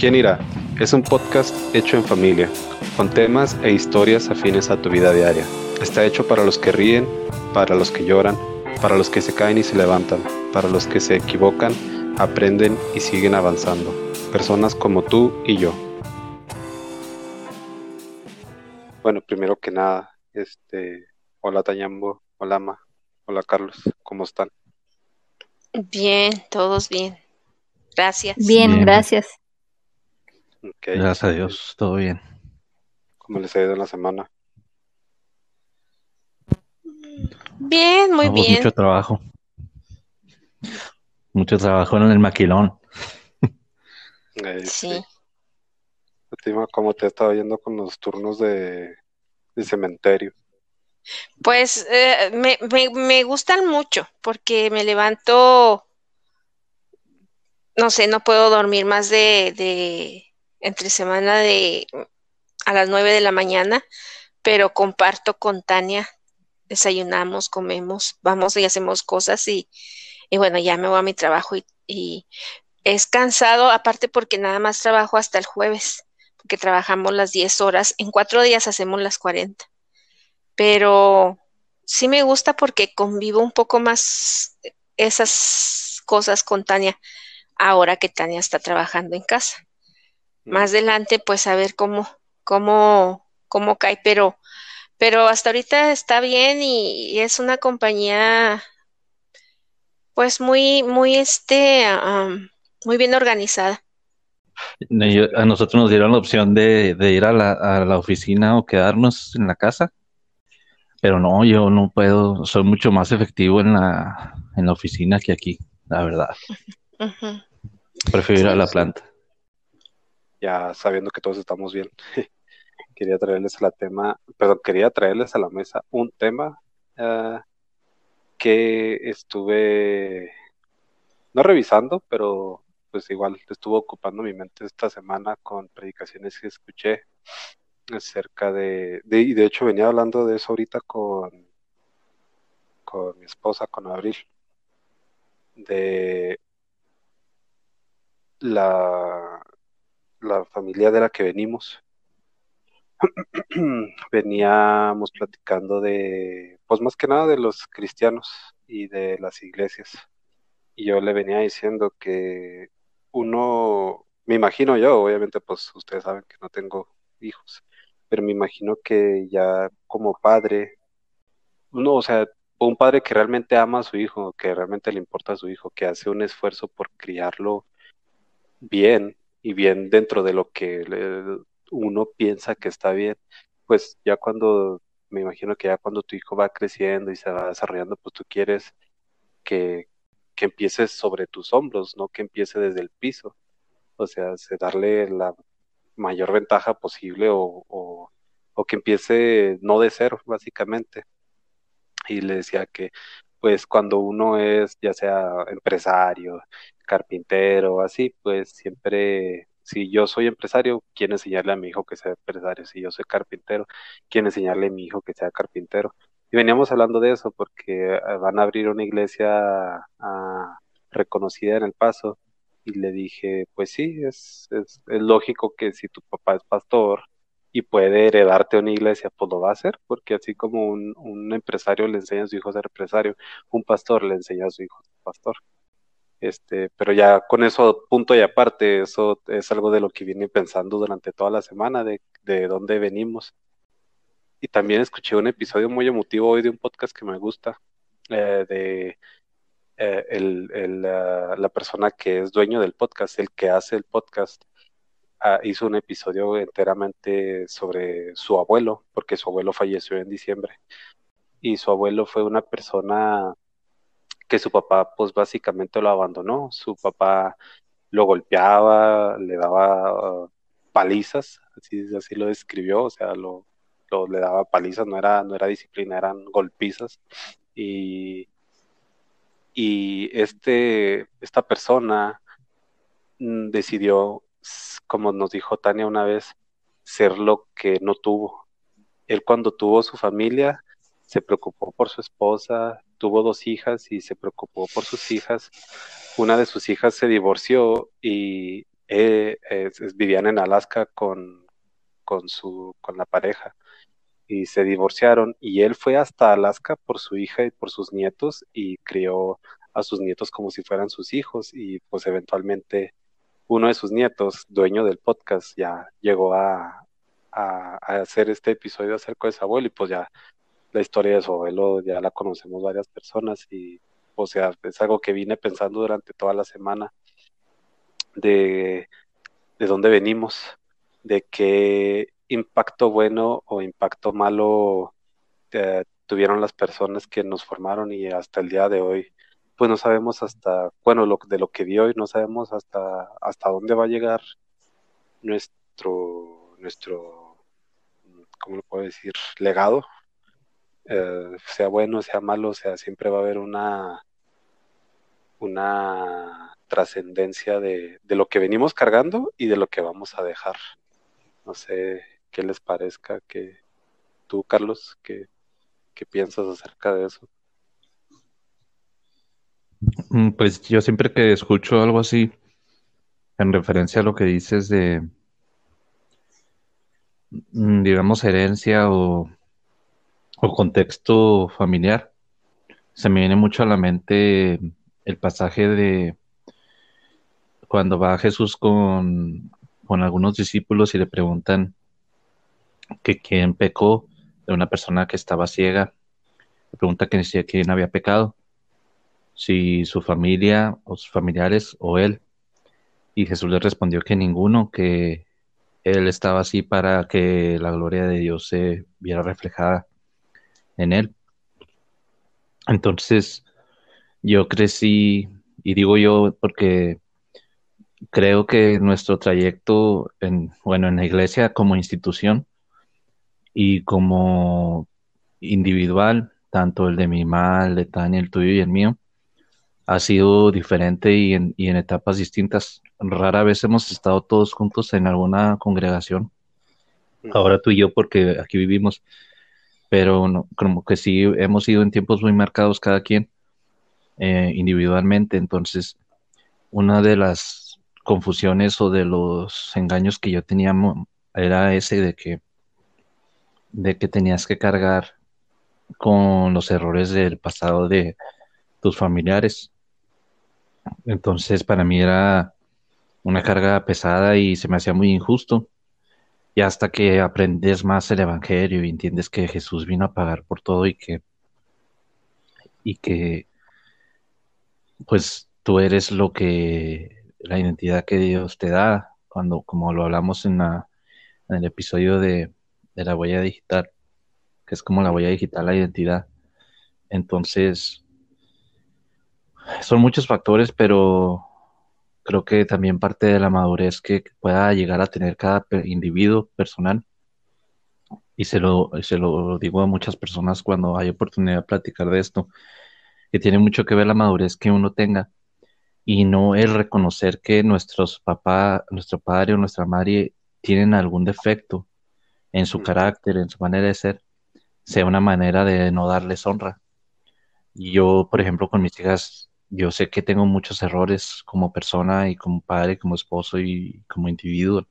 ¿Quién irá? Es un podcast hecho en familia, con temas e historias afines a tu vida diaria. Está hecho para los que ríen, para los que lloran, para los que se caen y se levantan, para los que se equivocan, aprenden y siguen avanzando. Personas como tú y yo. Bueno, primero que nada, este, hola Tañambo, hola Ma, hola Carlos, ¿cómo están? Bien, todos bien. Gracias. Bien, Bien. gracias. Gracias a Dios, todo bien. ¿Cómo les ha ido en la semana? Bien, muy Vamos, bien. Mucho trabajo. Mucho trabajo en el maquilón. Eh, Sí. Ma, ¿Cómo te ha estado yendo con los turnos de, de cementerio? Pues eh, me, me, me gustan mucho porque me levanto, no sé, no puedo dormir más de, de entre semana de a las nueve de la mañana, pero comparto con Tania, desayunamos, comemos, vamos y hacemos cosas y, y bueno, ya me voy a mi trabajo y, y es cansado, aparte porque nada más trabajo hasta el jueves, porque trabajamos las 10 horas, en cuatro días hacemos las 40 pero sí me gusta porque convivo un poco más esas cosas con Tania ahora que Tania está trabajando en casa. Más adelante, pues a ver cómo, cómo, cómo cae, pero, pero hasta ahorita está bien y, y es una compañía, pues muy, muy este, muy bien organizada. A nosotros nos dieron la opción de, de ir a la, a la oficina o quedarnos en la casa, pero no, yo no puedo, soy mucho más efectivo en la, en la oficina que aquí, la verdad. Prefiero ir a la planta. Ya sabiendo que todos estamos bien, quería traerles a la tema, perdón, quería traerles a la mesa un tema ah, que estuve no revisando, pero pues igual estuvo ocupando mi mente esta semana con predicaciones que escuché acerca de, de y de hecho venía hablando de eso ahorita con, con mi esposa, con Abril, de la, la familia de la que venimos. Veníamos platicando de, pues más que nada de los cristianos y de las iglesias. Y yo le venía diciendo que uno, me imagino yo, obviamente pues ustedes saben que no tengo hijos, pero me imagino que ya como padre, uno, o sea, un padre que realmente ama a su hijo, que realmente le importa a su hijo, que hace un esfuerzo por criarlo bien y bien dentro de lo que uno piensa que está bien, pues ya cuando, me imagino que ya cuando tu hijo va creciendo y se va desarrollando, pues tú quieres que, que sobre tus hombros, no que empiece desde el piso. O sea, se darle la mayor ventaja posible o, o, o que empiece no de cero, básicamente. Y le decía que, pues cuando uno es ya sea empresario, carpintero, así, pues siempre, si yo soy empresario, quiero enseñarle a mi hijo que sea empresario. Si yo soy carpintero, quiero enseñarle a mi hijo que sea carpintero. Y veníamos hablando de eso porque eh, van a abrir una iglesia ah, reconocida en El Paso. Y le dije, pues sí, es, es, es lógico que si tu papá es pastor y puede heredarte una iglesia, pues lo va a hacer, porque así como un, un empresario le enseña a su hijo a ser empresario, un pastor le enseña a su hijo a ser pastor. Este, pero ya con eso, punto y aparte, eso es algo de lo que vine pensando durante toda la semana, de, de dónde venimos. Y también escuché un episodio muy emotivo hoy de un podcast que me gusta, eh, de eh, el, el, uh, la persona que es dueño del podcast, el que hace el podcast, uh, hizo un episodio enteramente sobre su abuelo, porque su abuelo falleció en diciembre. Y su abuelo fue una persona que su papá pues básicamente lo abandonó. Su papá lo golpeaba, le daba uh, palizas, así, así lo describió, o sea, lo, lo, le daba palizas, no era, no era disciplina, eran golpizas. Y, y este, esta persona mm, decidió, como nos dijo Tania una vez, ser lo que no tuvo. Él cuando tuvo su familia se preocupó por su esposa, tuvo dos hijas y se preocupó por sus hijas. Una de sus hijas se divorció y eh, vivían en Alaska con, con, su, con la pareja y se divorciaron y él fue hasta Alaska por su hija y por sus nietos y crió a sus nietos como si fueran sus hijos y pues eventualmente uno de sus nietos, dueño del podcast, ya llegó a, a, hacer este episodio acerca de su abuelo y pues ya la historia de su abuelo ya la conocemos varias personas y o sea, es algo que vine pensando durante toda la semana de, de dónde venimos, de qué impacto bueno o impacto malo eh, tuvieron las personas que nos formaron y hasta el día de hoy pues no sabemos hasta, bueno, lo, de lo que vi hoy, no sabemos hasta, hasta dónde va a llegar nuestro, nuestro, ¿cómo lo puedo decir? Legado, eh, sea bueno, sea malo, sea, siempre va a haber una, una trascendencia de, de, lo que venimos cargando y de lo que vamos a dejar. No sé qué les parezca, que tú, Carlos, qué, qué piensas acerca de eso. Mm, pues yo siempre que escucho algo así, en referencia a lo que dices de, mm, digamos, herencia o, o contexto familiar, se me viene mucho a la mente el pasaje de cuando va Jesús con, con algunos discípulos y le preguntan que quién pecó de una persona que estaba ciega. Le pregunta que quién había pecado si su familia o sus familiares o él. Y Jesús le respondió que ninguno, que él estaba así para que la gloria de Dios se viera reflejada en él. Entonces, yo crecí, y digo yo porque creo que nuestro trayecto, en, bueno, en la iglesia como institución y como individual, tanto el de mi mamá, el de Tania, el tuyo y el mío, ha sido diferente y en, y en etapas distintas. Rara vez hemos estado todos juntos en alguna congregación. Ahora tú y yo porque aquí vivimos, pero no, como que sí hemos ido en tiempos muy marcados cada quien eh, individualmente. Entonces, una de las confusiones o de los engaños que yo tenía era ese de que de que tenías que cargar con los errores del pasado de tus familiares entonces para mí era una carga pesada y se me hacía muy injusto. Y hasta que aprendes más el Evangelio y entiendes que Jesús vino a pagar por todo y que, y que pues tú eres lo que, la identidad que Dios te da, cuando, como lo hablamos en, el episodio de, de la huella digital, que es como la huella digital, la identidad. Entonces, son muchos factores, pero creo que también parte de la madurez que pueda llegar a tener cada individuo personal. Y se lo, se lo digo a muchas personas cuando hay oportunidad de platicar de esto, que tiene mucho que ver la madurez que uno tenga y no el reconocer que nuestros papás, nuestro padre o nuestra madre tienen algún defecto en su carácter, en su manera de ser, sea una manera de no darles honra. Y yo, por ejemplo, con mis hijas yo sé que tengo muchos errores como persona y como padre, como esposo y como individuo.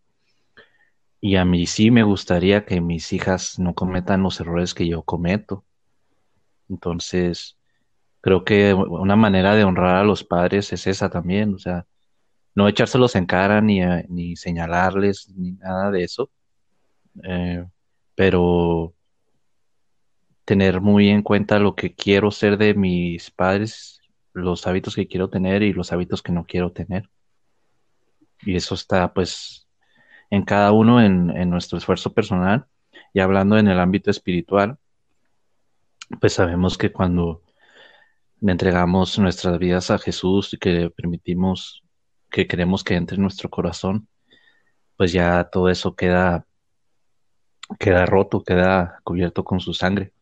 Y a mí sí me gustaría que mis hijas no cometan los errores que yo cometo. Entonces, creo que una manera de honrar a los padres es esa también, o sea, no echárselos en cara ni, ni señalarles ni nada de eso, eh, pero tener muy en cuenta lo que quiero ser de mis padres los hábitos que quiero tener y los hábitos que no quiero tener. Y eso está pues en cada uno en, nuestro esfuerzo personal. Y hablando en el ámbito espiritual, pues sabemos que cuando le entregamos nuestras vidas a Jesús y que permitimos que queremos que entre en nuestro corazón, pues ya todo eso queda, queda roto, queda cubierto con su sangre.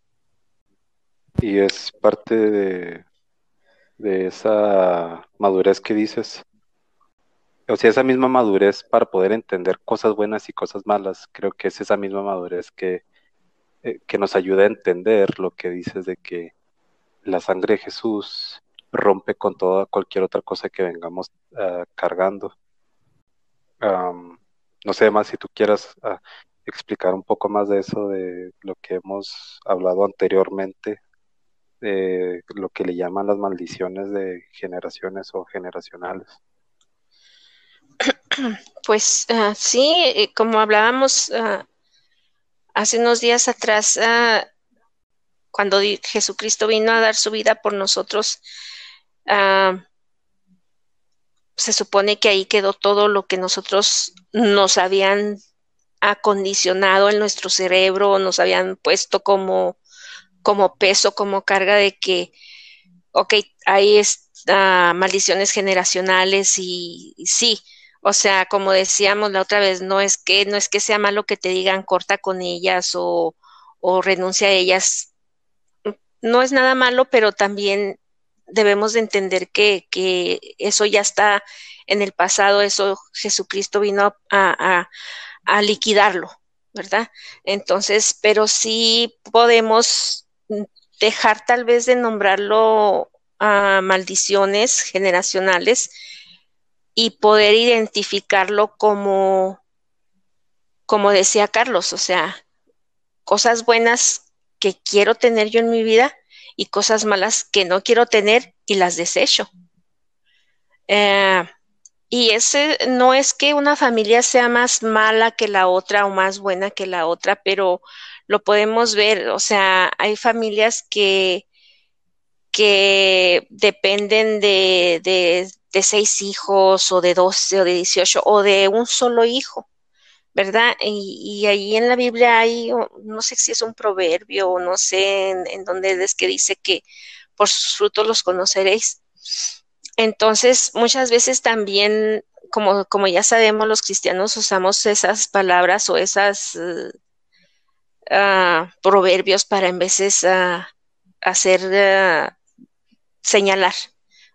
Y es parte de, de esa madurez que dices. O sea, esa misma madurez para poder entender cosas buenas y cosas malas, creo que es esa misma madurez que, eh, que nos ayuda a entender lo que dices de que la sangre de Jesús rompe con toda cualquier otra cosa que vengamos uh, cargando. no sé más si tú quieras ah, explicar un poco más de eso, de lo que hemos hablado anteriormente, lo que le llaman las maldiciones de generaciones o generacionales. Pues uh, sí, como hablábamos uh, hace unos días atrás, uh, cuando Jesucristo vino a dar su vida por nosotros, se supone que ahí quedó todo lo que nosotros nos habían acondicionado en nuestro cerebro, nos habían puesto como, como peso, como carga de que, ok, hay maldiciones generacionales y, sí, o sea, como decíamos la otra vez, no es que, no es que sea malo que te digan corta con ellas o, o renuncia a ellas. No es nada malo, pero también debemos de entender que, que, eso ya está en el pasado, eso Jesucristo vino a, a, liquidarlo, ¿verdad? Entonces, pero sí podemos dejar tal vez de nombrarlo a maldiciones generacionales y poder identificarlo como, como decía Carlos, o sea, cosas buenas que quiero tener yo en mi vida y cosas malas que no quiero tener y las desecho. Eh, y ese no es que una familia sea más mala que la otra o más buena que la otra, pero lo podemos ver, o sea, hay familias que, que dependen de, de, seis hijos o de doce o de dieciocho o de un solo hijo. ¿verdad? Y, ahí en la Biblia hay, no sé si es un proverbio o no sé en, dónde es que dice que por sus frutos los conoceréis. Entonces, muchas veces también, como, como ya sabemos, los cristianos usamos esas palabras o esas uh, proverbios para en veces uh, hacer uh, señalar.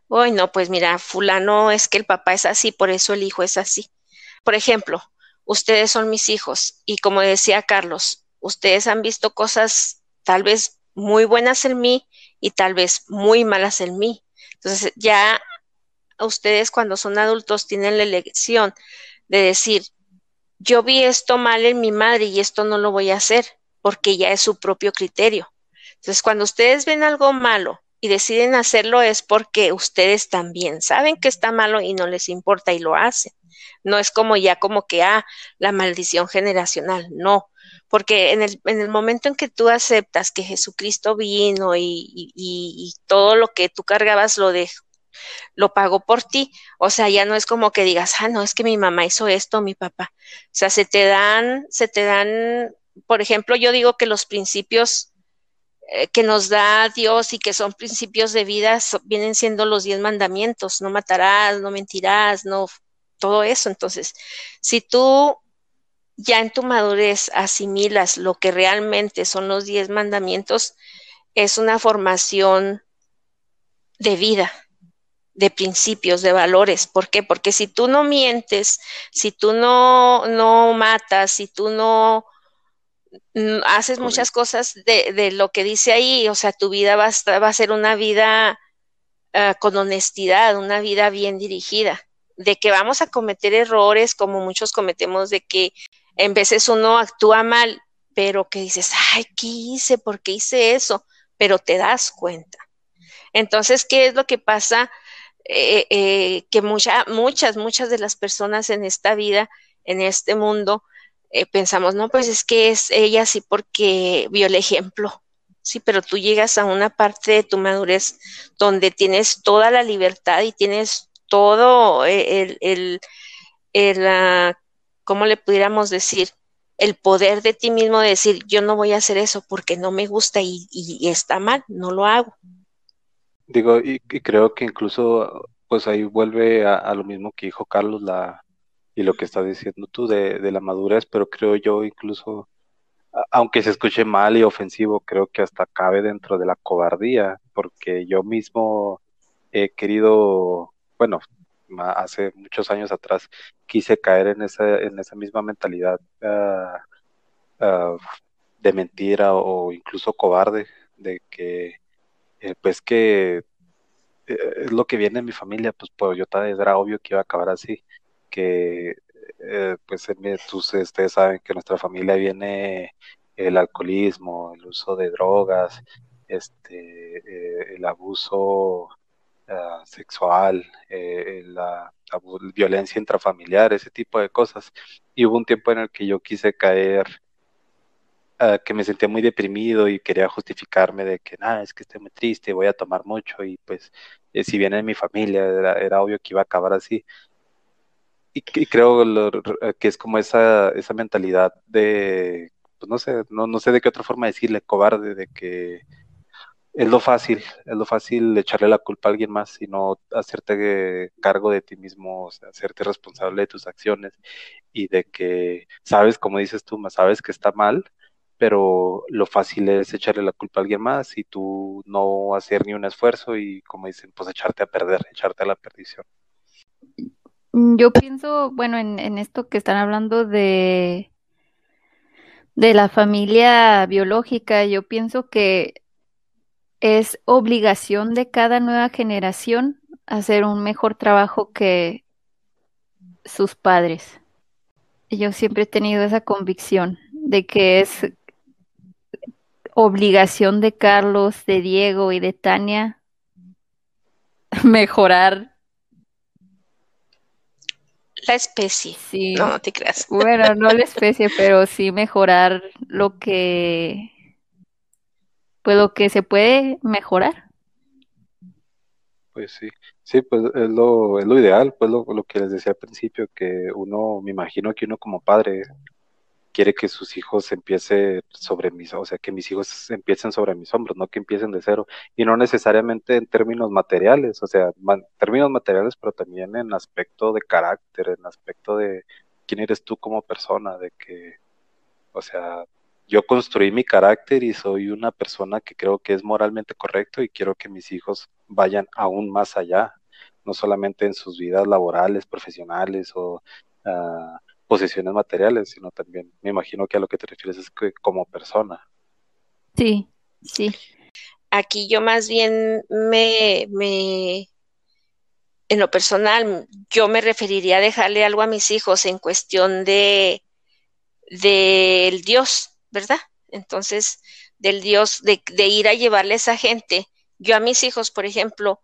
Hoy no, pues mira, fulano es que el papá es así, por eso el hijo es así. Por ejemplo, ustedes son mis hijos y como decía Carlos, ustedes han visto cosas tal vez muy buenas en mí y tal vez muy malas en mí. Entonces ya ustedes cuando son adultos tienen la elección de decir, yo vi esto mal en mi madre y esto no lo voy a hacer porque ya es su propio criterio. Entonces cuando ustedes ven algo malo y deciden hacerlo es porque ustedes también saben que está malo y no les importa y lo hacen. No es como ya como que, ah, la maldición generacional, no, porque en el, en el momento en que tú aceptas que Jesucristo vino y, y, todo lo que tú cargabas lo de lo pagó por ti, o sea, ya no es como que digas, ah, no, es que mi mamá hizo esto, mi papá. O sea, se te dan, se te dan, por ejemplo, yo digo que los principios eh, que nos da Dios y que son principios de vida vienen siendo los diez mandamientos, no matarás, no mentirás, no todo eso. Entonces, si tú ya en tu madurez asimilas lo que realmente son los diez mandamientos, es una formación de vida, de principios, de valores. ¿Por qué? Porque si tú no mientes, si tú no, no matas, si tú no mm, haces muchas cosas de, de, lo que dice ahí, o sea, tu vida va a, va a ser una vida uh, con honestidad, una vida bien dirigida de que vamos a cometer errores como muchos cometemos, de que en veces uno actúa mal, pero que dices, ay, ¿qué hice? ¿Por qué hice eso? Pero te das cuenta. Entonces, ¿qué es lo que pasa? Eh, eh, que muchas, muchas de las personas en esta vida, en este mundo, eh, pensamos, no, pues es que es ella sí porque vio el ejemplo. Sí, pero tú llegas a una parte de tu madurez donde tienes toda la libertad y tienes todo el, el, el ah, ¿cómo le pudiéramos decir? El poder de ti mismo de decir, yo no voy a hacer eso porque no me gusta y, y está mal, no lo hago. Digo, y, creo que incluso, pues ahí vuelve a, lo mismo que dijo Carlos la, y lo que estás diciendo tú de, de la madurez, pero creo yo incluso, aunque se escuche mal y ofensivo, creo que hasta cabe dentro de la cobardía, porque yo mismo he querido bueno, hace muchos años atrás quise caer en esa, en esa misma mentalidad ah, de mentira o incluso cobarde, de que eh, pues que eh, es lo que viene en mi familia, pues, pues yo era obvio que iba a acabar así, que eh, pues ustedes saben que nuestra familia viene el alcoholismo, el uso de drogas, este, eh, el abuso ah, sexual, eh, la, violencia intrafamiliar, ese tipo de cosas. Y hubo un tiempo en el que yo quise caer, ah, que me sentía muy deprimido y quería justificarme de que, nada, es que estoy muy triste, voy a tomar mucho y pues si viene de mi familia, era, obvio que iba a acabar así y, creo que es como esa, esa mentalidad de pues no sé, no, no sé de qué otra forma decirle, cobarde, de que es lo fácil, es lo fácil echarle la culpa a alguien más y no hacerte cargo de ti mismo, o sea, hacerte responsable de tus acciones y de que sabes, como dices tú, sabes que está mal, pero lo fácil es echarle la culpa a alguien más y tú no hacer ni un esfuerzo y, como dicen, pues echarte a perder, echarte a la perdición. Yo pienso, bueno, en, en esto que están hablando de de la familia biológica, yo pienso que es obligación de cada nueva generación hacer un mejor trabajo que sus padres. Yo siempre he tenido esa convicción de que es obligación de Carlos, de Diego y de Tania mejorar la especie. Sí. No, no te creas. Bueno, no la especie, pero sí mejorar lo que pues lo que se puede mejorar. Pues sí, sí, pues es lo, es lo ideal, pues lo, lo que les decía al principio, que uno, me imagino que uno como padre quiere que sus hijos empiecen sobre mis, o sea, que mis hijos empiecen sobre mis hombros, no que empiecen de cero, y no necesariamente en términos materiales, o sea, términos materiales, pero también en aspecto de carácter, en aspecto de quién eres tú como persona, de que, o sea, yo construí mi carácter y soy una persona que creo que es moralmente correcto y quiero que mis hijos vayan aún más allá, no solamente en sus vidas laborales, profesionales o uh, posesiones materiales, sino también me imagino que a lo que te refieres es que como persona. Sí, sí. Aquí yo más bien me, me, en lo personal, yo me referiría a dejarle algo a mis hijos en cuestión de del Dios, ¿verdad? Entonces, del Dios, de, de, ir a llevarle a esa gente. Yo a mis hijos, por ejemplo,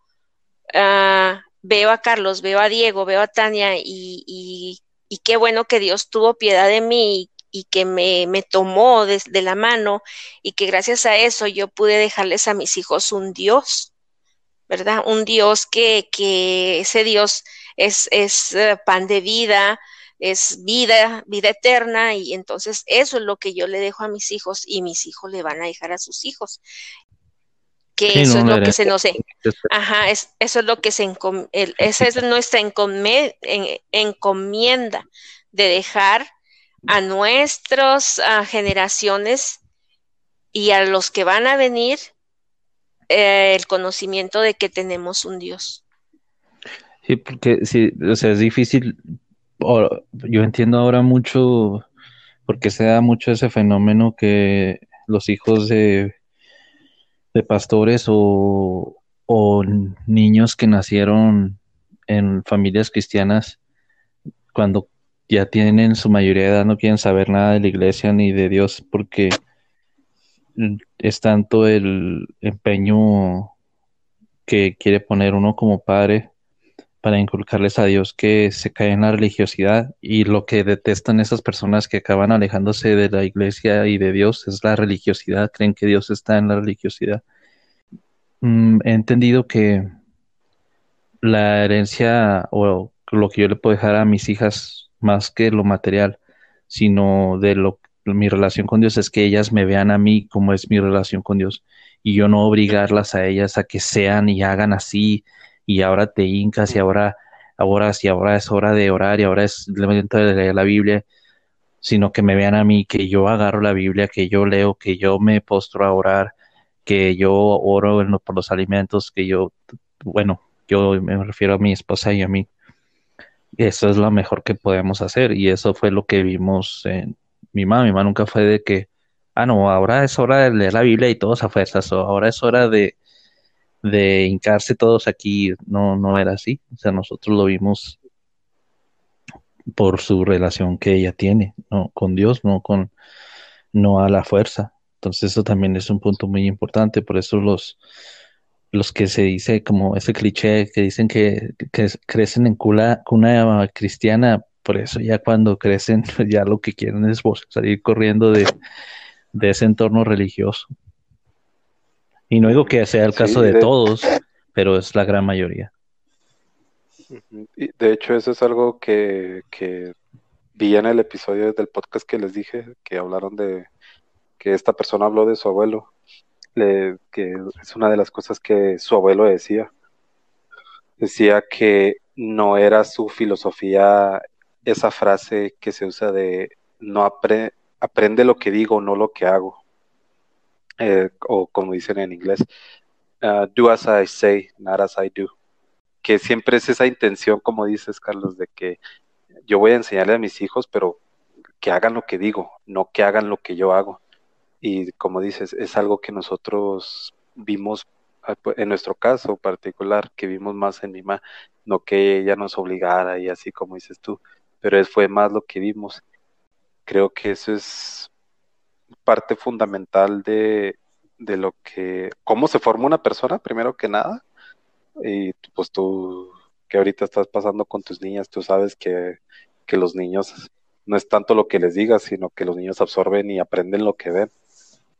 uh, veo a Carlos, veo a Diego, veo a Tania y, y y qué bueno que Dios tuvo piedad de mí y que me, me tomó de, la mano y que gracias a eso yo pude dejarles a mis hijos un Dios, ¿verdad? Un Dios que, que ese Dios es, es eh, pan de vida, es vida, vida eterna y entonces eso es lo que yo le dejo a mis hijos y mis hijos le van a dejar a sus hijos que eso es lo que se nos ajá es, eso es lo que se esa es nuestra encomienda de dejar a nuestras generaciones y a los que van a venir eh, el conocimiento de que tenemos un Dios. Sí, porque sí, o sea, es difícil. yo entiendo ahora mucho porque se da mucho ese fenómeno que los hijos de de pastores o, niños que nacieron en familias cristianas cuando ya tienen su mayoría de edad no quieren saber nada de la iglesia ni de Dios porque es tanto el empeño que quiere poner uno como padre para inculcarles a Dios que se cae en la religiosidad y lo que detestan esas personas que acaban alejándose de la iglesia y de Dios es la religiosidad, creen que Dios está en la religiosidad. Mm, he entendido que la herencia o lo que yo le puedo dejar a mis hijas más que lo material, sino de lo mi relación con Dios es que ellas me vean a mí como es mi relación con Dios y yo no obligarlas a ellas a que sean y hagan así y ahora te hincas y ahora, ahora sí, ahora es hora de orar y ahora es el momento de leer la Biblia, sino que me vean a mí, que yo agarro la Biblia, que yo leo, que yo me postro a orar, que yo oro por los alimentos, que yo, bueno, yo me refiero a mi esposa y a mí. Eso es lo mejor que podemos hacer y eso fue lo que vimos en mi mamá. Mi mamá nunca fue de que, ah, no, ahora es hora de leer la Biblia y todos a fuerzas, o ahora es hora de, de hincarse todos aquí, no, no era así. O sea, nosotros lo vimos por su relación que ella tiene, ¿no? Con Dios, no con, no a la fuerza. Entonces eso también es un punto muy importante, por eso los, los que se dice como ese cliché que dicen que, crecen en cuna, cuna cristiana, por eso ya cuando crecen ya lo que quieren es salir corriendo de, ese entorno religioso. Y no digo que sea el caso de, todos, pero es la gran mayoría. De hecho, eso es algo que, que vi en el episodio del podcast que les dije, que hablaron de que esta persona habló de su abuelo que es una de las cosas que su abuelo decía. Decía que no era su filosofía esa frase que se usa de no aprende lo que digo, no lo que hago. Eh, o como dicen en inglés, uh, do as I say, not as I do. Que siempre es esa intención, como dices, Carlos, de que yo voy a enseñarle a mis hijos, pero que hagan lo que digo, no que hagan lo que yo hago y como dices, es algo que nosotros vimos ah, pues, en nuestro caso particular, que vimos más en Lima, no que ella nos obligara y así como dices tú, pero fue más lo que vimos. Creo que eso es parte fundamental de, de lo que, cómo se forma una persona, primero que nada, y pues tú que ahorita estás pasando con tus niñas, tú sabes que, que los niños no es tanto lo que les digas, sino que los niños absorben y aprenden lo que ven.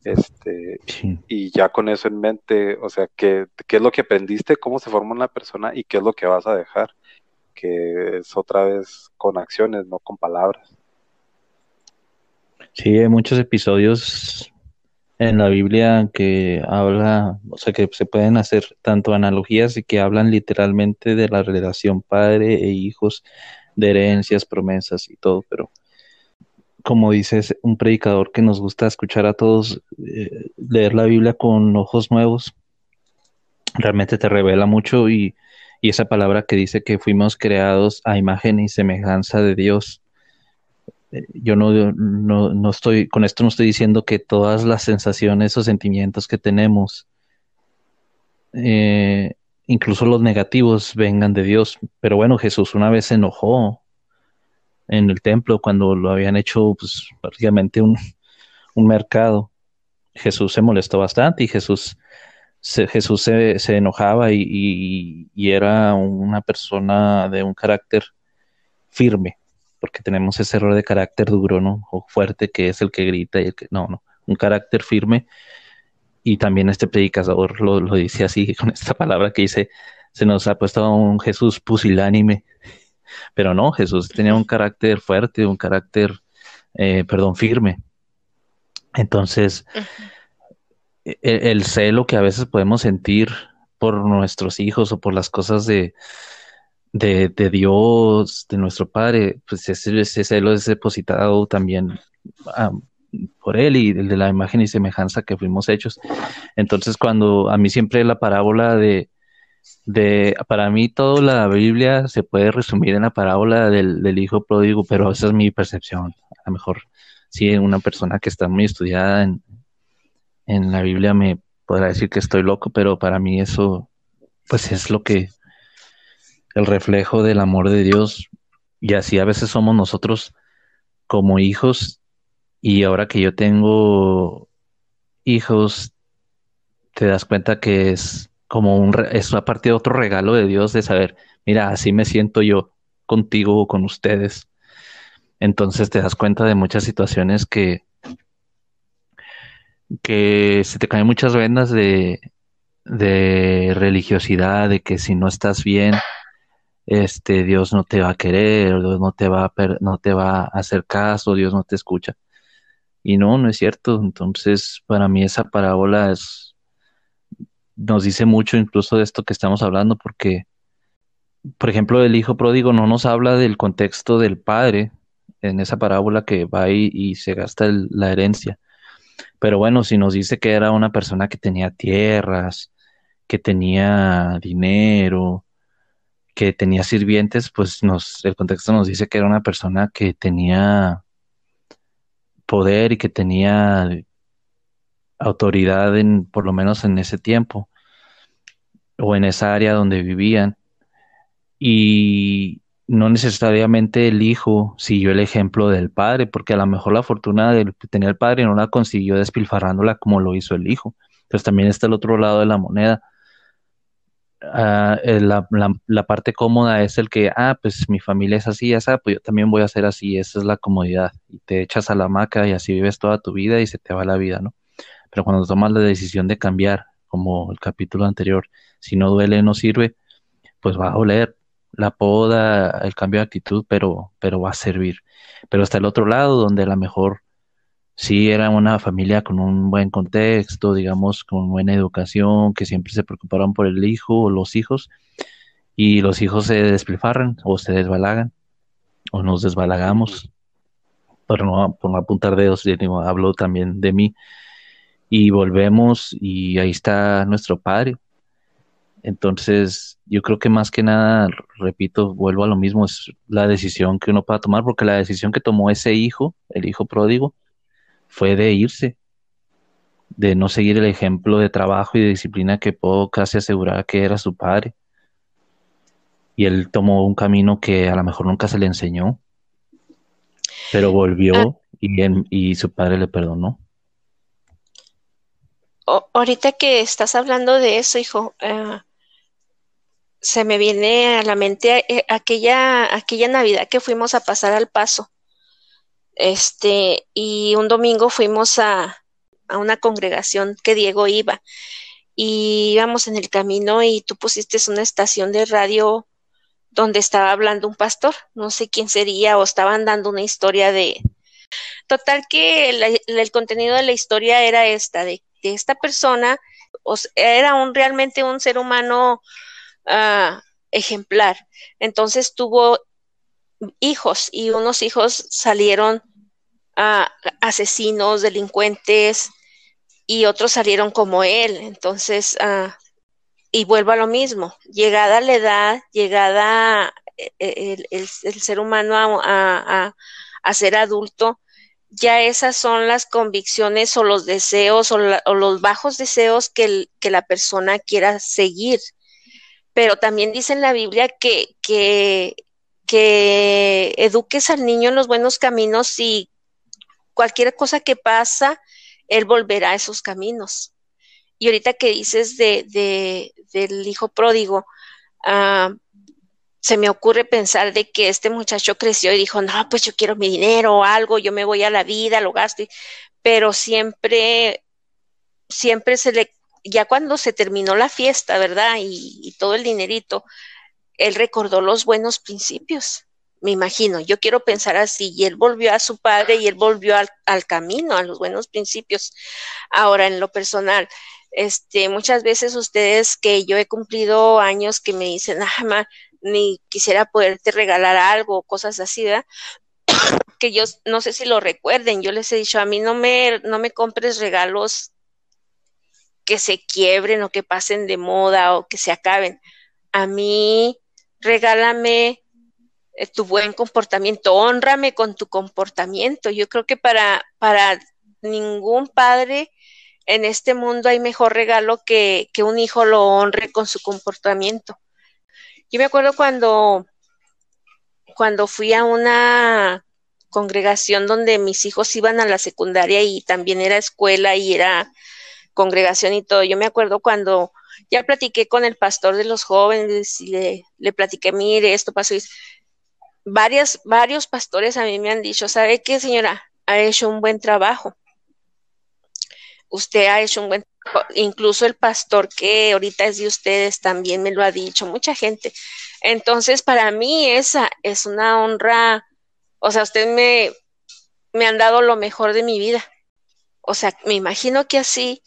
Este, y ya con eso en mente, o sea, ¿qué, ¿qué es lo que aprendiste? ¿Cómo se forma una persona? ¿Y qué es lo que vas a dejar? Que es otra vez con acciones, no con palabras. Sí, hay muchos episodios en la Biblia que habla, o sea, que se pueden hacer tanto analogías y que hablan literalmente de la relación padre e hijos, de herencias, promesas y todo, pero como dices, un predicador que nos gusta escuchar a todos, eh, leer la Biblia con ojos nuevos, realmente te revela mucho y, esa palabra que dice que fuimos creados a imagen y semejanza de Dios. Eh, yo no, no, estoy, con esto no estoy diciendo que todas las sensaciones o sentimientos que tenemos, eh, incluso los negativos, vengan de Dios. Pero bueno, Jesús una vez se enojó en el templo cuando lo habían hecho pues, prácticamente un, mercado. Jesús se molestó bastante y Jesús se, Jesús se, enojaba y, era una persona de un carácter firme, porque tenemos ese error de carácter duro, ¿no? O fuerte, que es el que grita y el que, no, no, un carácter firme. Y también este predicador lo, lo dice así, con esta palabra que dice, se nos ha puesto un Jesús pusilánime, pero no, Jesús tenía un carácter fuerte, un carácter, eh, perdón, firme. Entonces, e, e, el, celo que a veces podemos sentir por nuestros hijos o por las cosas de, de, Dios, de nuestro Padre, pues ese, celo es depositado también por Él y de la imagen y semejanza que fuimos hechos. Entonces, cuando a mí siempre la parábola de, de, para mí toda la Biblia se puede resumir en la parábola del, hijo pródigo, pero esa es mi percepción. A lo mejor si una persona que está muy estudiada en, en la Biblia me podrá decir que estoy loco, pero para mí eso pues es lo que el reflejo del amor de Dios y así a veces somos nosotros como hijos y ahora que yo tengo hijos te das cuenta que es como un, es aparte de otro regalo de Dios de saber, mira, así me siento yo contigo o con ustedes. Entonces te das cuenta de muchas situaciones que, que se te caen muchas vendas de, de religiosidad, de que si no estás bien, este Dios no te va a querer, Dios no te va a, no te va a hacer caso, Dios no te escucha. Y no, no es cierto. Entonces, para mí esa parábola nos dice mucho incluso de esto que estamos hablando, porque, por ejemplo, el hijo pródigo no nos habla del contexto del padre en esa parábola que va y, se gasta la herencia. Pero bueno, si nos dice que era una persona que tenía tierras, que tenía dinero, que tenía sirvientes, pues nos, el contexto nos dice que era una persona que tenía poder y que tenía autoridad en, por lo menos en ese tiempo, o en esa área donde vivían. Y no necesariamente el hijo siguió el ejemplo del padre, porque a lo mejor la fortuna que tenía el padre no la consiguió despilfarrándola como lo hizo el hijo. Pues también está el otro lado de la moneda. Ah, eh, la, la, parte cómoda es el que, ah, pues mi familia es así, esa, pues yo también voy a ser así, esa es la comodidad. Y te echas a la hamaca y así vives toda tu vida y se te va la vida, ¿no? Pero cuando tomas la decisión de cambiar, como el capítulo anterior, si no duele, no sirve, pues va a doler la poda, el cambio de actitud, pero, pero va a servir. Pero hasta el otro lado, donde a lo mejor sí era una familia con un buen contexto, digamos, con buena educación, que siempre se preocuparon por el hijo o los hijos, y los hijos se despilfarran o se desbalagan, o nos desbalagamos, pero no por no apuntar dedos, hablo también de mí, y volvemos y ahí está nuestro padre. Entonces, yo creo que más que nada, repito, vuelvo a lo mismo, es la decisión que uno pueda tomar, porque la decisión que tomó ese hijo, el hijo pródigo, fue de irse, de no seguir el ejemplo de trabajo y de disciplina que puedo casi asegurar que era su padre. Y él tomó un camino que a lo mejor nunca se le enseñó, pero volvió ah. y, y su padre le perdonó. ahorita que estás hablando de eso, hijo, eh, se me viene a la mente eh, aquella, aquella Navidad que fuimos a pasar al paso este, y un domingo fuimos a, a una congregación que Diego iba y íbamos en el camino y tú pusiste una estación de radio donde estaba hablando un pastor, no sé quién sería, o estaban dando una historia de... Total que el, contenido de la historia era esta, de, de esta persona, era un realmente un ser humano uh, ejemplar. Entonces tuvo hijos y unos hijos salieron asesinos, delincuentes, y otros salieron como él. Entonces, ah, y vuelvo a lo mismo, llegada la edad, llegada eh, eh, el, ser humano a, ser adulto, ya esas son las convicciones o los deseos o, los bajos deseos que, que, la persona quiera seguir. Pero también dice en la Biblia que, que, que eduques al niño en los buenos caminos y cualquier cosa que pasa, Él volverá a esos caminos. Y ahorita que dices de, del hijo pródigo, ah, se me ocurre pensar de que este muchacho creció y dijo, no, pues yo quiero mi dinero o algo, yo me voy a la vida, lo gasto, pero siempre, siempre se le, ya cuando se terminó la fiesta, ¿verdad? Y, y todo el dinerito, él recordó los buenos principios me imagino, yo quiero pensar así, y él volvió a su padre y él volvió al, camino, a los buenos principios. Ahora, en lo personal, este, muchas veces ustedes que yo he cumplido años que me dicen, ah, ni quisiera poderte regalar algo, cosas así, ¿verdad? que yo no sé si lo recuerden, yo les he dicho, a mí no me, no me compres regalos que se quiebren o que pasen de moda o que se acaben. A mí regálame tu buen comportamiento, honrame con tu comportamiento. Yo creo que para, para ningún padre en este mundo hay mejor regalo que, que un hijo lo honre con su comportamiento. Yo me acuerdo cuando, cuando fui a una congregación donde mis hijos iban a la secundaria y también era escuela y era congregación y todo. Yo me acuerdo cuando ya platiqué con el pastor de los jóvenes y le, le platiqué, mire, esto pasó y varias, varios pastores a mí me han dicho, ¿sabe qué, señora? Ha hecho un buen trabajo. Usted ha hecho un buen trabajo. Incluso el pastor que ahorita es de ustedes también me lo ha dicho, mucha gente. Entonces, para mí esa es una honra. O sea, usted me, me han dado lo mejor de mi vida. O sea, me imagino que así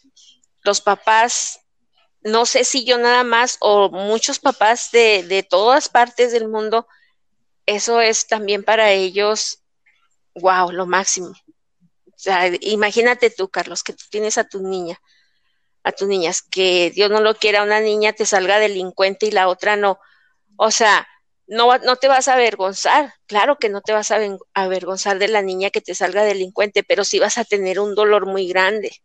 los papás, no sé si yo nada más o muchos papás de, de todas partes del mundo, eso es también para ellos, wow, lo máximo. O sea, imagínate tú, Carlos, que tú tienes a tu niña, a tus niñas, que Dios no lo quiera, una niña te salga delincuente y la otra no. O sea, no, no te vas a avergonzar, claro que no te vas a avergonzar de la niña que te salga delincuente, pero sí vas a tener un dolor muy grande,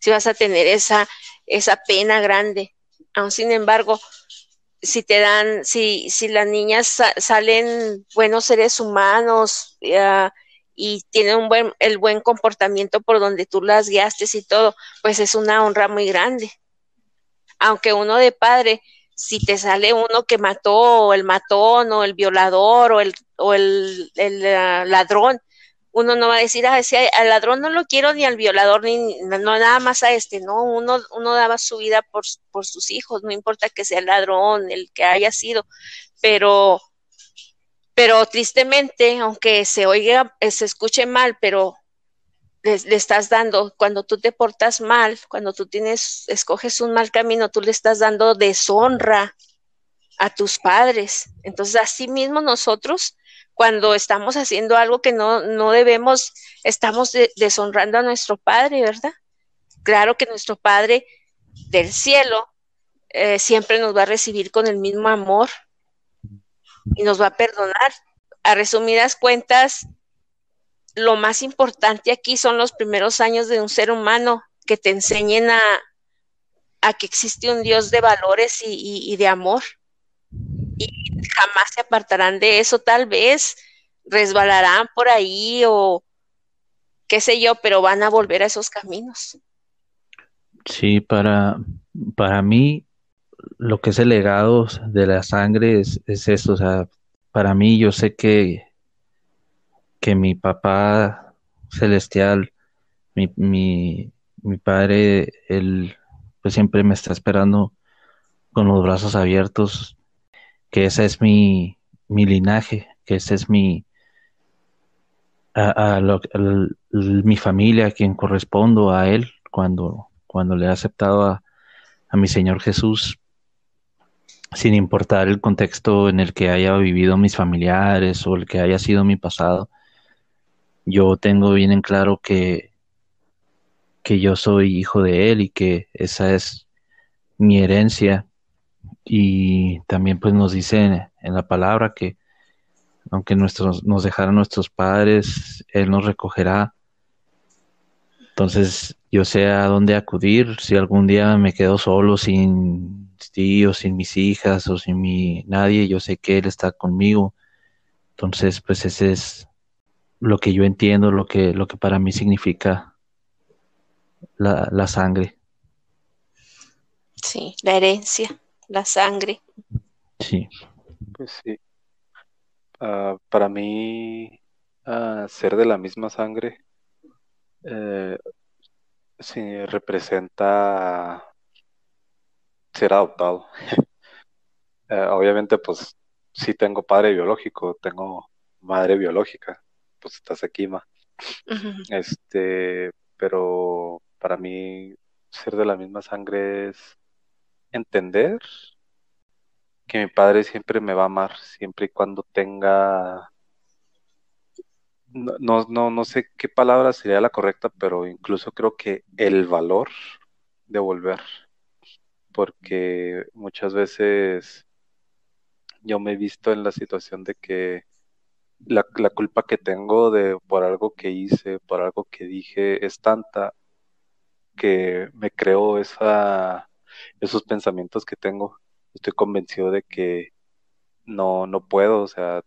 sí vas a tener esa, esa pena grande. Aún sin embargo, si te dan, si, si las niñas salen buenos seres humanos y tienen un buen, el buen comportamiento por donde tú las guiaste y todo, pues es una honra muy grande. Aunque uno de padre, si te sale uno que mató, o el matón, o el violador, o el, o el, el ah, ladrón, uno no va a decir, ah, ese, al ladrón no lo quiero ni al violador, ni no, nada más a este, no, uno, uno daba su vida por, por sus hijos, no importa que sea el ladrón, el que haya sido, pero, pero tristemente, aunque se oiga, eh, se escuche mal, pero le, estás dando, cuando tú te portas mal, cuando tú tienes, escoges un mal camino, tú le estás dando deshonra a tus padres. Entonces, así mismo nosotros cuando estamos haciendo algo que no, no debemos, estamos deshonrando a nuestro Padre, ¿verdad? Claro que nuestro Padre del cielo eh, siempre nos va a recibir con el mismo amor y nos va a perdonar. A resumidas cuentas, lo más importante aquí son los primeros años de un ser humano que te enseñen a, a que existe un Dios de valores y de amor y jamás se apartarán de eso, tal vez resbalarán por ahí o qué sé yo, pero van a volver a esos caminos. Sí, para, para mí lo que es el legado de la sangre es, es eso, o sea, para mí yo sé que, que mi papá celestial, mi, mi, mi padre, él pues siempre me está esperando con los brazos abiertos que ese es mi, mi linaje, que ese es mi, mi familia, a quien correspondo a él cuando, cuando le he aceptado a, a mi Señor Jesús, sin importar el contexto en el que haya vivido mis familiares o el que haya sido mi pasado. Yo tengo bien en claro que, que yo soy hijo de Él y que esa es mi herencia y también pues nos dice en, la palabra que aunque nuestros, nos dejaran nuestros padres, Él nos recogerá. Entonces yo sé a dónde acudir si algún día me quedo solo sin tíos, sin mis hijas o sin mi nadie, yo sé que Él está conmigo. Entonces pues ese es lo que yo entiendo, lo que, lo que para mí significa la, la sangre. Sí, la herencia la sangre. Sí. Pues sí. Ah, para mí, uh, ser de la misma sangre eh, sí, representa ser adoptado. Eh, obviamente, pues sí tengo padre biológico, tengo madre biológica, pues estás aquí, ma. Este, pero para mí ser de la misma sangre es entender que mi padre siempre me va a amar, siempre y cuando tenga, no, no, no sé qué palabra sería la correcta, pero incluso creo que el valor de volver, porque muchas veces yo me he visto en la situación de que la, la culpa que tengo de por algo que hice, por algo que dije, es tanta que me creo esa esos pensamientos que tengo. Estoy convencido de que no, no puedo, o sea,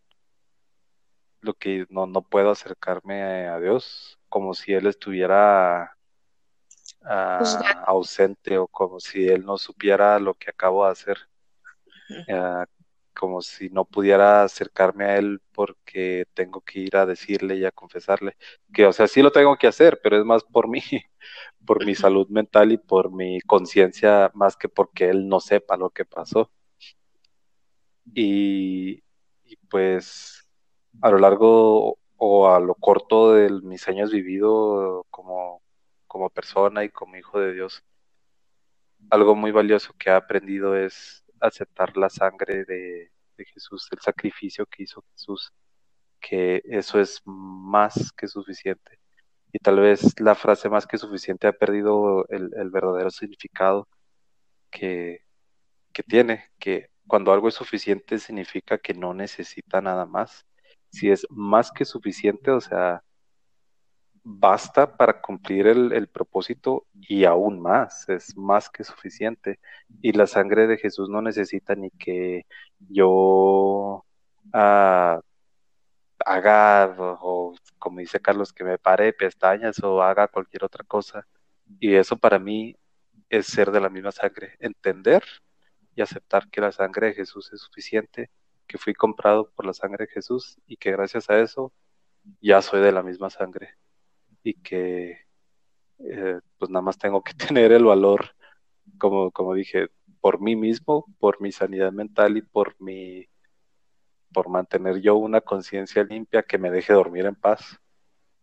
lo que no, no puedo acercarme a, Dios como si Él estuviera ah, ausente o como si Él no supiera lo que acabo de hacer. Como si no pudiera acercarme a Él porque tengo que ir a decirle y a confesarle. Que, o sea, sí lo tengo que hacer, pero es más por mí, por mi salud mental y por mi conciencia, más que porque Él no sepa lo que pasó. Y, pues a lo largo o a lo corto de mis años vivido como, como persona y como hijo de Dios, algo muy valioso que he aprendido es aceptar la sangre de, Jesús, el sacrificio que hizo Jesús, que eso es más que suficiente. Y tal vez la frase más que suficiente ha perdido el, verdadero significado que, que tiene, que cuando algo es suficiente significa que no necesita nada más. Si es más que suficiente, o sea, basta para cumplir el, propósito y aún más, es más que suficiente. Y la sangre de Jesús no necesita ni que yo ah, haga, o, como dice Carlos, que me pare pestañas o haga cualquier otra cosa. Y eso para mí es ser de la misma sangre, entender y aceptar que la sangre de Jesús es suficiente, que fui comprado por la sangre de Jesús y que gracias a eso ya soy de la misma sangre y que eh, pues nada más tengo que tener el valor, como, como dije, por mí mismo, por mi sanidad mental y por mi por mantener yo una conciencia limpia que me deje dormir en paz,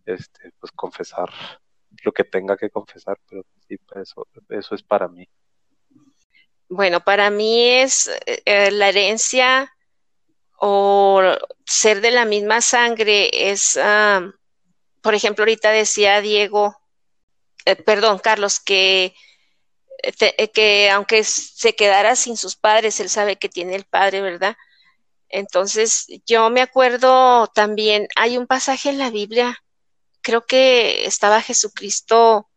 este, pues confesar lo que tenga que confesar, pero sí, eso, eso es para mí. Bueno, para mí es eh, la herencia o ser de la misma sangre es, por ejemplo, ahorita decía Diego, eh, perdón, Carlos, que, eh, que aunque se quedara sin sus padres, él sabe que tiene el padre, ¿verdad? Entonces, yo me acuerdo también, hay un pasaje en la Biblia, creo que estaba Jesucristo,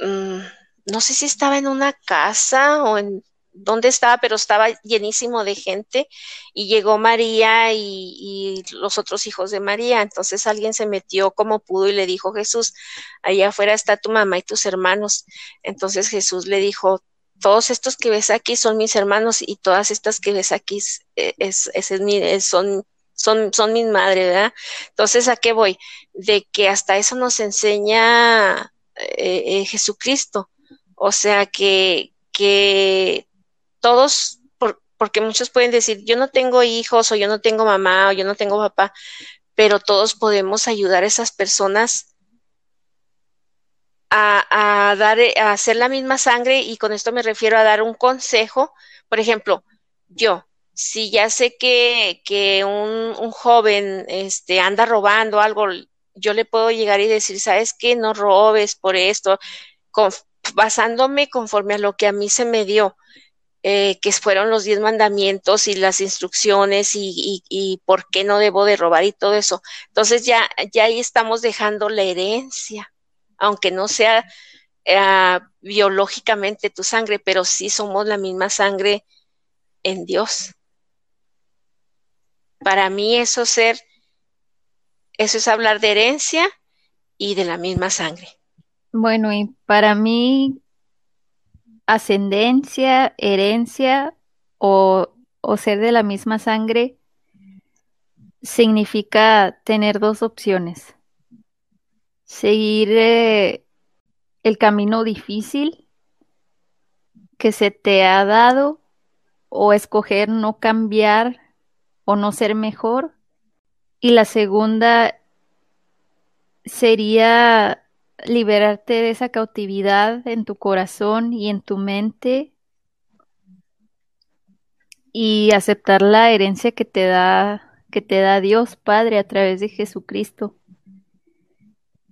mm, no sé si estaba en una casa o en dónde estaba, pero estaba llenísimo de gente y llegó María y, los otros hijos de María. Entonces alguien se metió como pudo y le dijo, Jesús, allá afuera está tu mamá y tus hermanos. Entonces Jesús le dijo, todos estos que ves aquí son mis hermanos y todas estas que ves aquí son, son, son mis madres, ¿verdad? Entonces, ¿a qué voy? De que hasta eso nos enseña eh, eh, Jesucristo. O sea, que, que todos, porque muchos pueden decir, yo no tengo hijos o yo no tengo mamá o yo no tengo papá, pero todos podemos ayudar a esas personas a, dar, a hacer la misma sangre y con esto me refiero a dar un consejo. Por ejemplo, yo, si ya sé que, que un, un, joven este, anda robando algo, yo le puedo llegar y decir, ¿sabes qué? No robes por esto, basándome conforme a lo que a mí se me dio. Eh, que fueron los diez mandamientos y las instrucciones y, por qué no debo de robar y todo eso. Entonces ya, ya ahí estamos dejando la herencia, aunque no sea eh, biológicamente tu sangre, pero sí somos la misma sangre en Dios. Para mí eso ser, eso es hablar de herencia y de la misma sangre. Bueno, y para mí ascendencia, herencia o, ser de la misma sangre significa tener dos opciones. Seguir eh, el camino difícil que se te ha dado o escoger no cambiar o no ser mejor. Y la segunda sería liberarte de esa cautividad en tu corazón y en tu mente y aceptar la herencia que te da que te da Dios Padre a través de Jesucristo.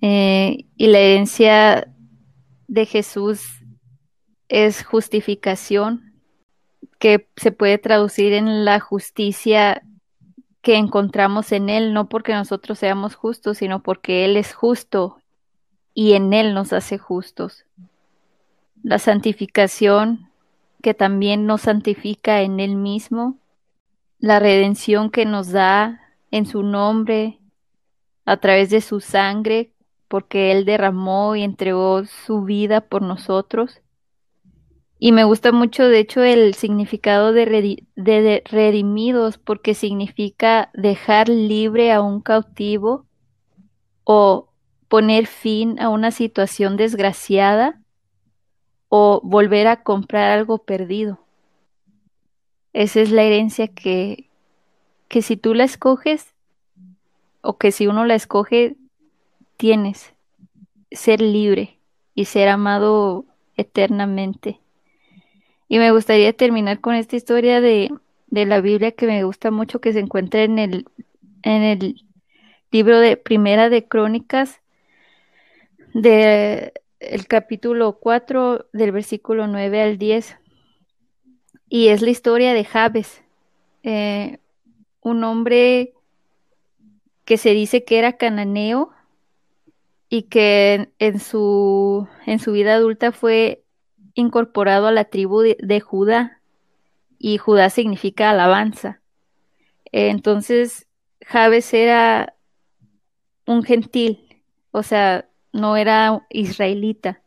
Eh, y la herencia de Jesús es justificación, que se puede traducir en la justicia que encontramos en Él, no porque nosotros seamos justos, sino porque Él es justo y en Él nos hace justos. La santificación que también nos santifica en Él mismo, la redención que nos da en su nombre, a través de su sangre, porque Él derramó y entregó su vida por nosotros. Y me gusta mucho, de hecho, el significado de, de redimidos, porque significa dejar libre a un cautivo o poner fin a una situación desgraciada o volver a comprar algo perdido. Esa es la herencia que, que si tú la escoges o que si uno la escoge, tienes ser libre y ser amado eternamente. Y me gustaría terminar con esta historia de, de la Biblia que me gusta mucho, que se encuentra en el, en el libro de Primera de Crónicas, del el capítulo 4 del versículo 9 al 10 y es la historia de Jabes, eh, un hombre que se dice que era cananeo y que en su, en su vida adulta fue incorporado a la tribu de, de Judá y Judá significa alabanza. Entonces, Jabes era un gentil, o sea, no era israelita.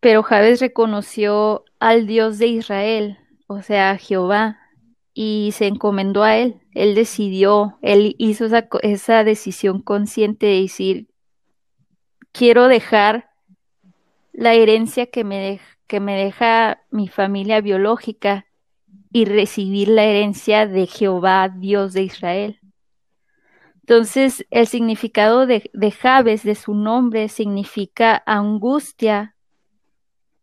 Pero Jabes reconoció al Dios de Israel, o sea, a Jehová, y se encomendó a él. Él decidió, él hizo esa, esa decisión consciente de decir, quiero dejar la herencia que me, que me deja mi familia biológica y recibir la herencia de Jehová, Dios de Israel. Entonces, el significado de, de Jabes, de su nombre, significa angustia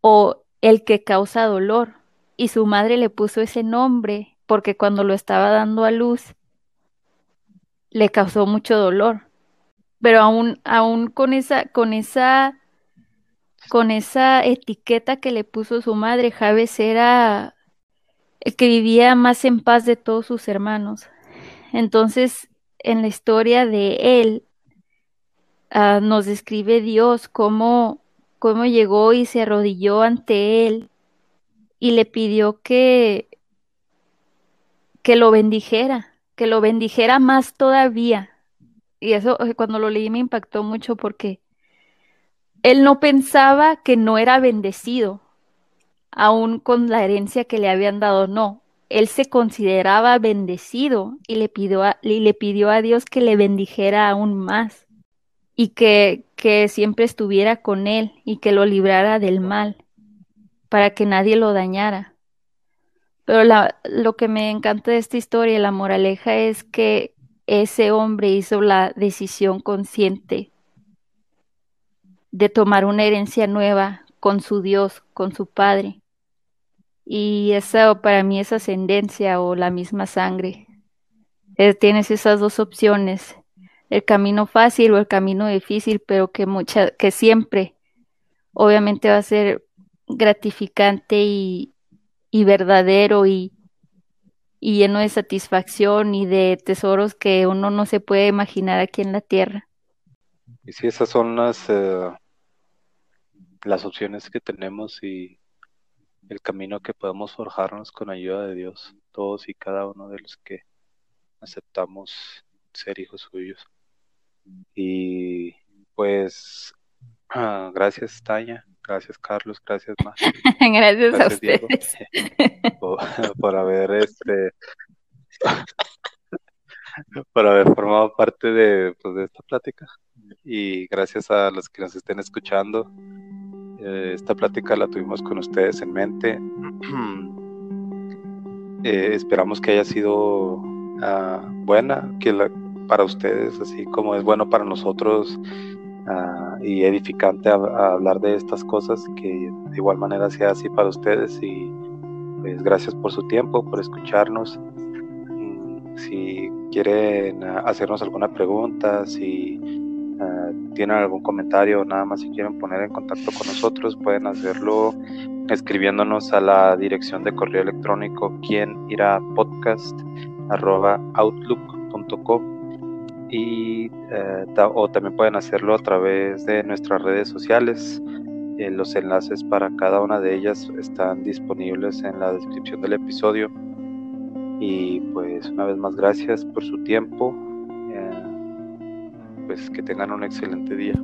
o el que causa dolor. Y su madre le puso ese nombre porque cuando lo estaba dando a luz, le causó mucho dolor. Pero aún, con esa, con esa, con esa etiqueta que le puso su madre, Jabes era el que vivía más en paz de todos sus hermanos. Entonces, en la historia de él, uh, nos describe Dios cómo, cómo llegó y se arrodilló ante él y le pidió que, que lo bendijera, que lo bendijera más todavía. Y eso eh, cuando lo leí me impactó mucho porque él no pensaba que no era bendecido, aún con la herencia que le habían dado, no él se consideraba bendecido y le pidió a, le pidió a Dios que le bendijera aún más y que, que siempre estuviera con él y que lo librara del mal para que nadie lo dañara. Pero la, lo que me encanta de esta historia, la moraleja, es que ese hombre hizo la decisión consciente de tomar una herencia nueva con su Dios, con su Padre y esa para mí es ascendencia o la misma sangre. Eh, tienes esas dos opciones, el camino fácil o el camino difícil, pero que mucha, que siempre obviamente va a ser gratificante y, y verdadero y, y lleno de satisfacción y de tesoros que uno no se puede imaginar aquí en la tierra. Y si esas son las, eh, las opciones que tenemos y el camino que podemos forjarnos con ayuda de Dios, todos y cada uno de los que aceptamos ser hijos suyos. Y pues, ah, gracias Tania, gracias Carlos, gracias más. gracias, a ustedes. por, haber este por haber formado parte de, pues, de esta plática y gracias a los que nos estén escuchando eh, esta plática la tuvimos con ustedes en mente. Eh, esperamos que haya sido ah, buena, que para ustedes, así como es bueno para nosotros ah, y edificante hablar de estas cosas, que de igual manera sea así para ustedes. Y pues gracias por su tiempo, por escucharnos. Mm, si quieren ah, hacernos alguna pregunta, si tienen algún comentario o nada más si quieren poner en contacto con nosotros, pueden hacerlo escribiéndonos a la dirección de correo electrónico quien irá podcast outlook.com y eh, o también pueden hacerlo a través de nuestras redes sociales. Eh, los enlaces para cada una de ellas están disponibles en la descripción del episodio. Y pues una vez más gracias por su tiempo pues que tengan un excelente día.